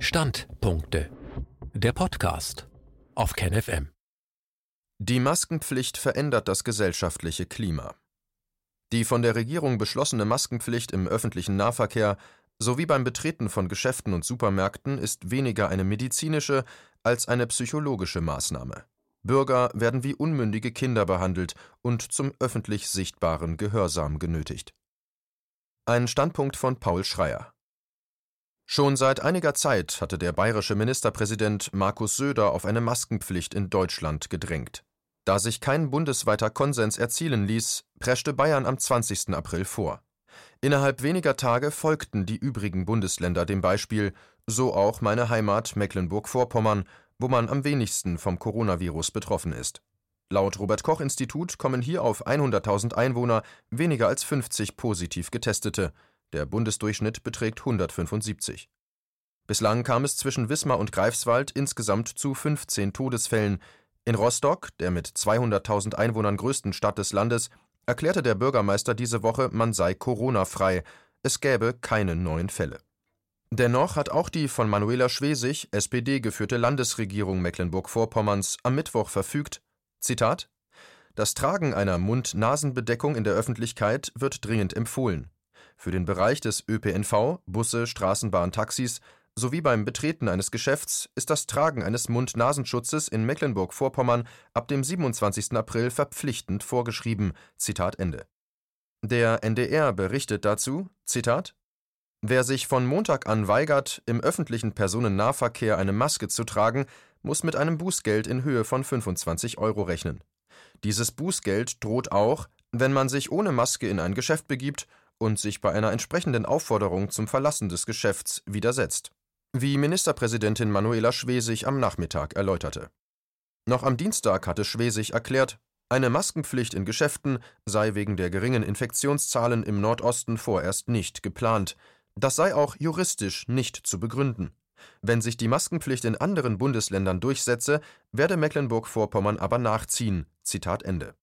Standpunkte. Der Podcast auf KenFM. Die Maskenpflicht verändert das gesellschaftliche Klima. Die von der Regierung beschlossene Maskenpflicht im öffentlichen Nahverkehr sowie beim Betreten von Geschäften und Supermärkten ist weniger eine medizinische als eine psychologische Maßnahme. Bürger werden wie unmündige Kinder behandelt und zum öffentlich sichtbaren Gehorsam genötigt. Ein Standpunkt von Paul Schreier. Schon seit einiger Zeit hatte der bayerische Ministerpräsident Markus Söder auf eine Maskenpflicht in Deutschland gedrängt. Da sich kein bundesweiter Konsens erzielen ließ, preschte Bayern am 20. April vor. Innerhalb weniger Tage folgten die übrigen Bundesländer dem Beispiel, so auch meine Heimat Mecklenburg-Vorpommern, wo man am wenigsten vom Coronavirus betroffen ist. Laut Robert Koch Institut kommen hier auf 100.000 Einwohner weniger als 50 positiv Getestete, der Bundesdurchschnitt beträgt 175. Bislang kam es zwischen Wismar und Greifswald insgesamt zu 15 Todesfällen. In Rostock, der mit 200.000 Einwohnern größten Stadt des Landes, erklärte der Bürgermeister diese Woche, man sei Corona-frei. Es gäbe keine neuen Fälle. Dennoch hat auch die von Manuela Schwesig, SPD geführte Landesregierung Mecklenburg-Vorpommerns am Mittwoch verfügt: Zitat: Das Tragen einer Mund-Nasen-Bedeckung in der Öffentlichkeit wird dringend empfohlen. Für den Bereich des ÖPNV (Busse, Straßenbahn, Taxis) sowie beim Betreten eines Geschäfts ist das Tragen eines Mund-Nasenschutzes in Mecklenburg-Vorpommern ab dem 27. April verpflichtend vorgeschrieben. Zitat Ende. Der NDR berichtet dazu: Zitat Wer sich von Montag an weigert, im öffentlichen Personennahverkehr eine Maske zu tragen, muss mit einem Bußgeld in Höhe von 25 Euro rechnen. Dieses Bußgeld droht auch, wenn man sich ohne Maske in ein Geschäft begibt und sich bei einer entsprechenden Aufforderung zum Verlassen des Geschäfts widersetzt, wie Ministerpräsidentin Manuela Schwesig am Nachmittag erläuterte. Noch am Dienstag hatte Schwesig erklärt, eine Maskenpflicht in Geschäften sei wegen der geringen Infektionszahlen im Nordosten vorerst nicht geplant. Das sei auch juristisch nicht zu begründen. Wenn sich die Maskenpflicht in anderen Bundesländern durchsetze, werde Mecklenburg-Vorpommern aber nachziehen. Zitat Ende.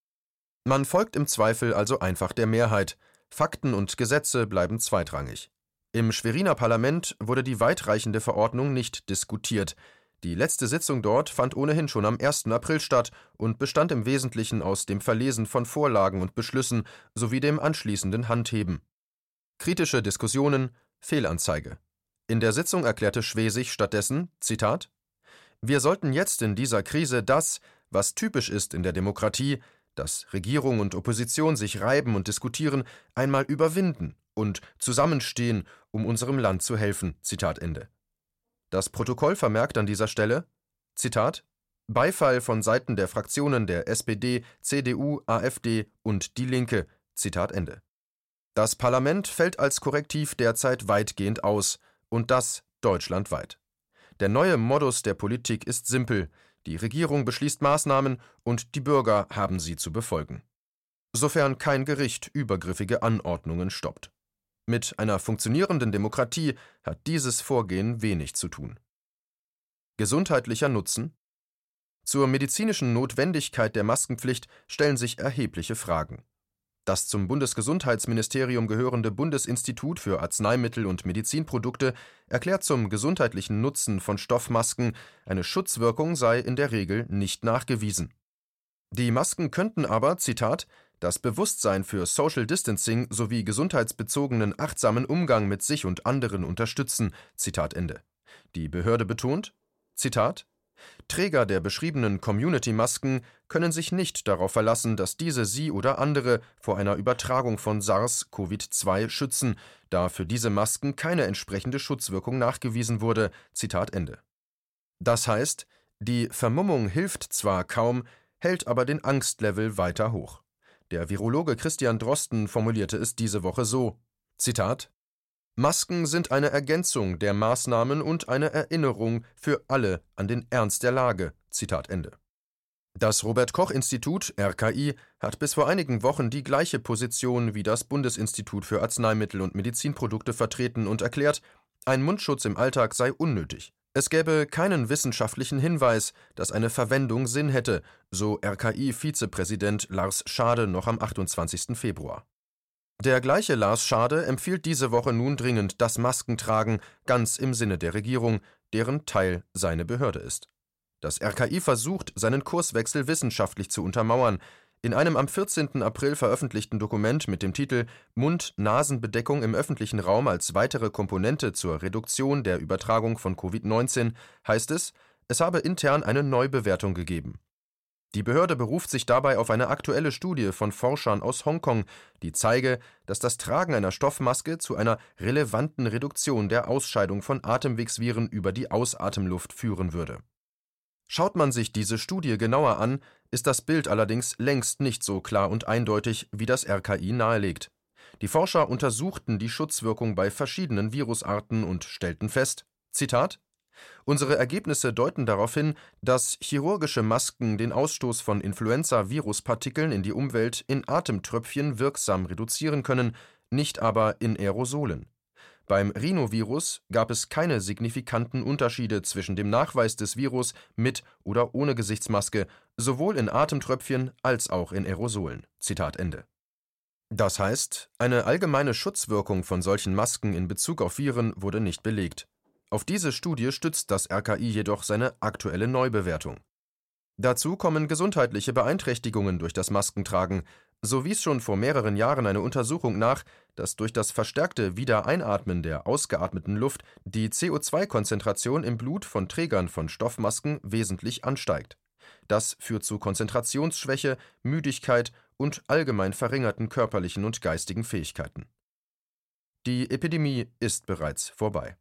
Man folgt im Zweifel also einfach der Mehrheit, Fakten und Gesetze bleiben zweitrangig. Im Schweriner Parlament wurde die weitreichende Verordnung nicht diskutiert. Die letzte Sitzung dort fand ohnehin schon am 1. April statt und bestand im Wesentlichen aus dem Verlesen von Vorlagen und Beschlüssen sowie dem anschließenden Handheben. Kritische Diskussionen, Fehlanzeige. In der Sitzung erklärte Schwesig stattdessen: Zitat: Wir sollten jetzt in dieser Krise das, was typisch ist in der Demokratie, dass Regierung und Opposition sich reiben und diskutieren, einmal überwinden und zusammenstehen, um unserem Land zu helfen. Zitat Ende. Das Protokoll vermerkt an dieser Stelle Zitat Beifall von Seiten der Fraktionen der SPD, CDU, AfD und Die Linke. Zitat Ende. Das Parlament fällt als Korrektiv derzeit weitgehend aus, und das deutschlandweit. Der neue Modus der Politik ist simpel, die Regierung beschließt Maßnahmen und die Bürger haben sie zu befolgen. Sofern kein Gericht übergriffige Anordnungen stoppt. Mit einer funktionierenden Demokratie hat dieses Vorgehen wenig zu tun. Gesundheitlicher Nutzen Zur medizinischen Notwendigkeit der Maskenpflicht stellen sich erhebliche Fragen. Das zum Bundesgesundheitsministerium gehörende Bundesinstitut für Arzneimittel und Medizinprodukte erklärt zum gesundheitlichen Nutzen von Stoffmasken, eine Schutzwirkung sei in der Regel nicht nachgewiesen. Die Masken könnten aber, Zitat, das Bewusstsein für Social Distancing sowie gesundheitsbezogenen achtsamen Umgang mit sich und anderen unterstützen. Zitat Ende. Die Behörde betont, Zitat, Träger der beschriebenen Community-Masken können sich nicht darauf verlassen, dass diese sie oder andere vor einer Übertragung von SARS-CoV-2 schützen, da für diese Masken keine entsprechende Schutzwirkung nachgewiesen wurde. Zitat Ende. Das heißt, die Vermummung hilft zwar kaum, hält aber den Angstlevel weiter hoch. Der Virologe Christian Drosten formulierte es diese Woche so: Zitat Masken sind eine Ergänzung der Maßnahmen und eine Erinnerung für alle an den Ernst der Lage. Zitat Ende. Das Robert Koch Institut RKI hat bis vor einigen Wochen die gleiche Position wie das Bundesinstitut für Arzneimittel und Medizinprodukte vertreten und erklärt, ein Mundschutz im Alltag sei unnötig. Es gäbe keinen wissenschaftlichen Hinweis, dass eine Verwendung Sinn hätte, so RKI-Vizepräsident Lars Schade noch am 28. Februar. Der gleiche Lars Schade empfiehlt diese Woche nun dringend das Maskentragen, ganz im Sinne der Regierung, deren Teil seine Behörde ist. Das RKI versucht, seinen Kurswechsel wissenschaftlich zu untermauern. In einem am 14. April veröffentlichten Dokument mit dem Titel Mund-Nasen-Bedeckung im öffentlichen Raum als weitere Komponente zur Reduktion der Übertragung von Covid-19 heißt es, es habe intern eine Neubewertung gegeben. Die Behörde beruft sich dabei auf eine aktuelle Studie von Forschern aus Hongkong, die zeige, dass das Tragen einer Stoffmaske zu einer relevanten Reduktion der Ausscheidung von Atemwegsviren über die Ausatemluft führen würde. Schaut man sich diese Studie genauer an, ist das Bild allerdings längst nicht so klar und eindeutig, wie das RKI nahelegt. Die Forscher untersuchten die Schutzwirkung bei verschiedenen Virusarten und stellten fest: Zitat Unsere Ergebnisse deuten darauf hin, dass chirurgische Masken den Ausstoß von Influenza-Viruspartikeln in die Umwelt in Atemtröpfchen wirksam reduzieren können, nicht aber in Aerosolen. Beim Rhinovirus gab es keine signifikanten Unterschiede zwischen dem Nachweis des Virus mit oder ohne Gesichtsmaske, sowohl in Atemtröpfchen als auch in Aerosolen. Zitat Ende. Das heißt, eine allgemeine Schutzwirkung von solchen Masken in Bezug auf Viren wurde nicht belegt. Auf diese Studie stützt das RKI jedoch seine aktuelle Neubewertung. Dazu kommen gesundheitliche Beeinträchtigungen durch das Maskentragen. So wies schon vor mehreren Jahren eine Untersuchung nach, dass durch das verstärkte Wiedereinatmen der ausgeatmeten Luft die CO2-Konzentration im Blut von Trägern von Stoffmasken wesentlich ansteigt. Das führt zu Konzentrationsschwäche, Müdigkeit und allgemein verringerten körperlichen und geistigen Fähigkeiten. Die Epidemie ist bereits vorbei.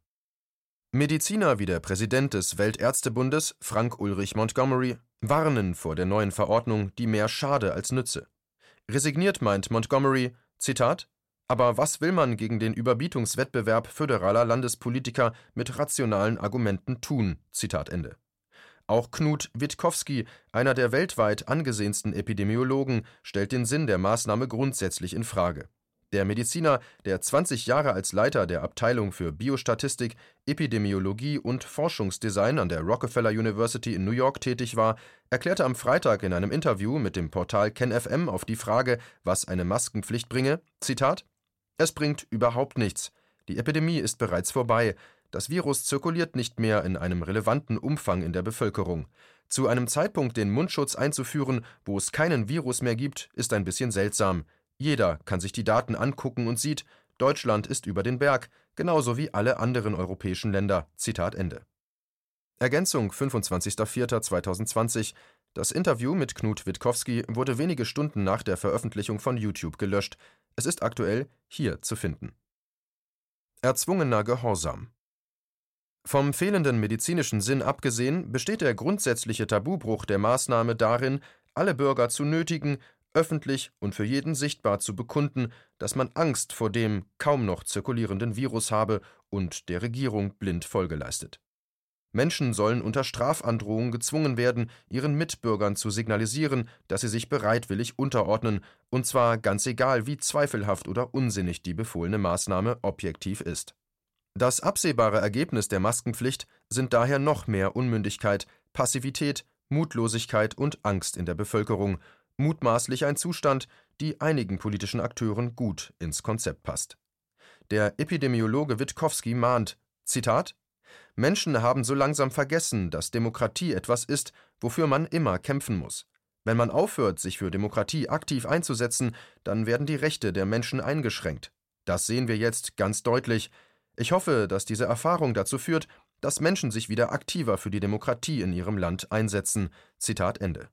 Mediziner wie der Präsident des Weltärztebundes, Frank Ulrich Montgomery, warnen vor der neuen Verordnung, die mehr schade als nütze. Resigniert meint Montgomery, Zitat, aber was will man gegen den Überbietungswettbewerb föderaler Landespolitiker mit rationalen Argumenten tun? Zitat Ende. Auch Knut Witkowski, einer der weltweit angesehensten Epidemiologen, stellt den Sinn der Maßnahme grundsätzlich in Frage. Der Mediziner, der 20 Jahre als Leiter der Abteilung für Biostatistik, Epidemiologie und Forschungsdesign an der Rockefeller University in New York tätig war, erklärte am Freitag in einem Interview mit dem Portal KenFM auf die Frage, was eine Maskenpflicht bringe: Zitat: Es bringt überhaupt nichts. Die Epidemie ist bereits vorbei. Das Virus zirkuliert nicht mehr in einem relevanten Umfang in der Bevölkerung. Zu einem Zeitpunkt den Mundschutz einzuführen, wo es keinen Virus mehr gibt, ist ein bisschen seltsam. Jeder kann sich die Daten angucken und sieht, Deutschland ist über den Berg, genauso wie alle anderen europäischen Länder. Zitat Ende. Ergänzung 25.04.2020 Das Interview mit Knut Witkowski wurde wenige Stunden nach der Veröffentlichung von YouTube gelöscht. Es ist aktuell hier zu finden. Erzwungener Gehorsam Vom fehlenden medizinischen Sinn abgesehen besteht der grundsätzliche Tabubruch der Maßnahme darin, alle Bürger zu nötigen, öffentlich und für jeden sichtbar zu bekunden, dass man Angst vor dem kaum noch zirkulierenden Virus habe und der Regierung blind Folge leistet. Menschen sollen unter Strafandrohung gezwungen werden, ihren Mitbürgern zu signalisieren, dass sie sich bereitwillig unterordnen, und zwar ganz egal, wie zweifelhaft oder unsinnig die befohlene Maßnahme objektiv ist. Das absehbare Ergebnis der Maskenpflicht sind daher noch mehr Unmündigkeit, Passivität, Mutlosigkeit und Angst in der Bevölkerung, mutmaßlich ein Zustand, die einigen politischen Akteuren gut ins Konzept passt. Der Epidemiologe Witkowski mahnt: Zitat: Menschen haben so langsam vergessen, dass Demokratie etwas ist, wofür man immer kämpfen muss. Wenn man aufhört, sich für Demokratie aktiv einzusetzen, dann werden die Rechte der Menschen eingeschränkt. Das sehen wir jetzt ganz deutlich. Ich hoffe, dass diese Erfahrung dazu führt, dass Menschen sich wieder aktiver für die Demokratie in ihrem Land einsetzen. Zitat Ende.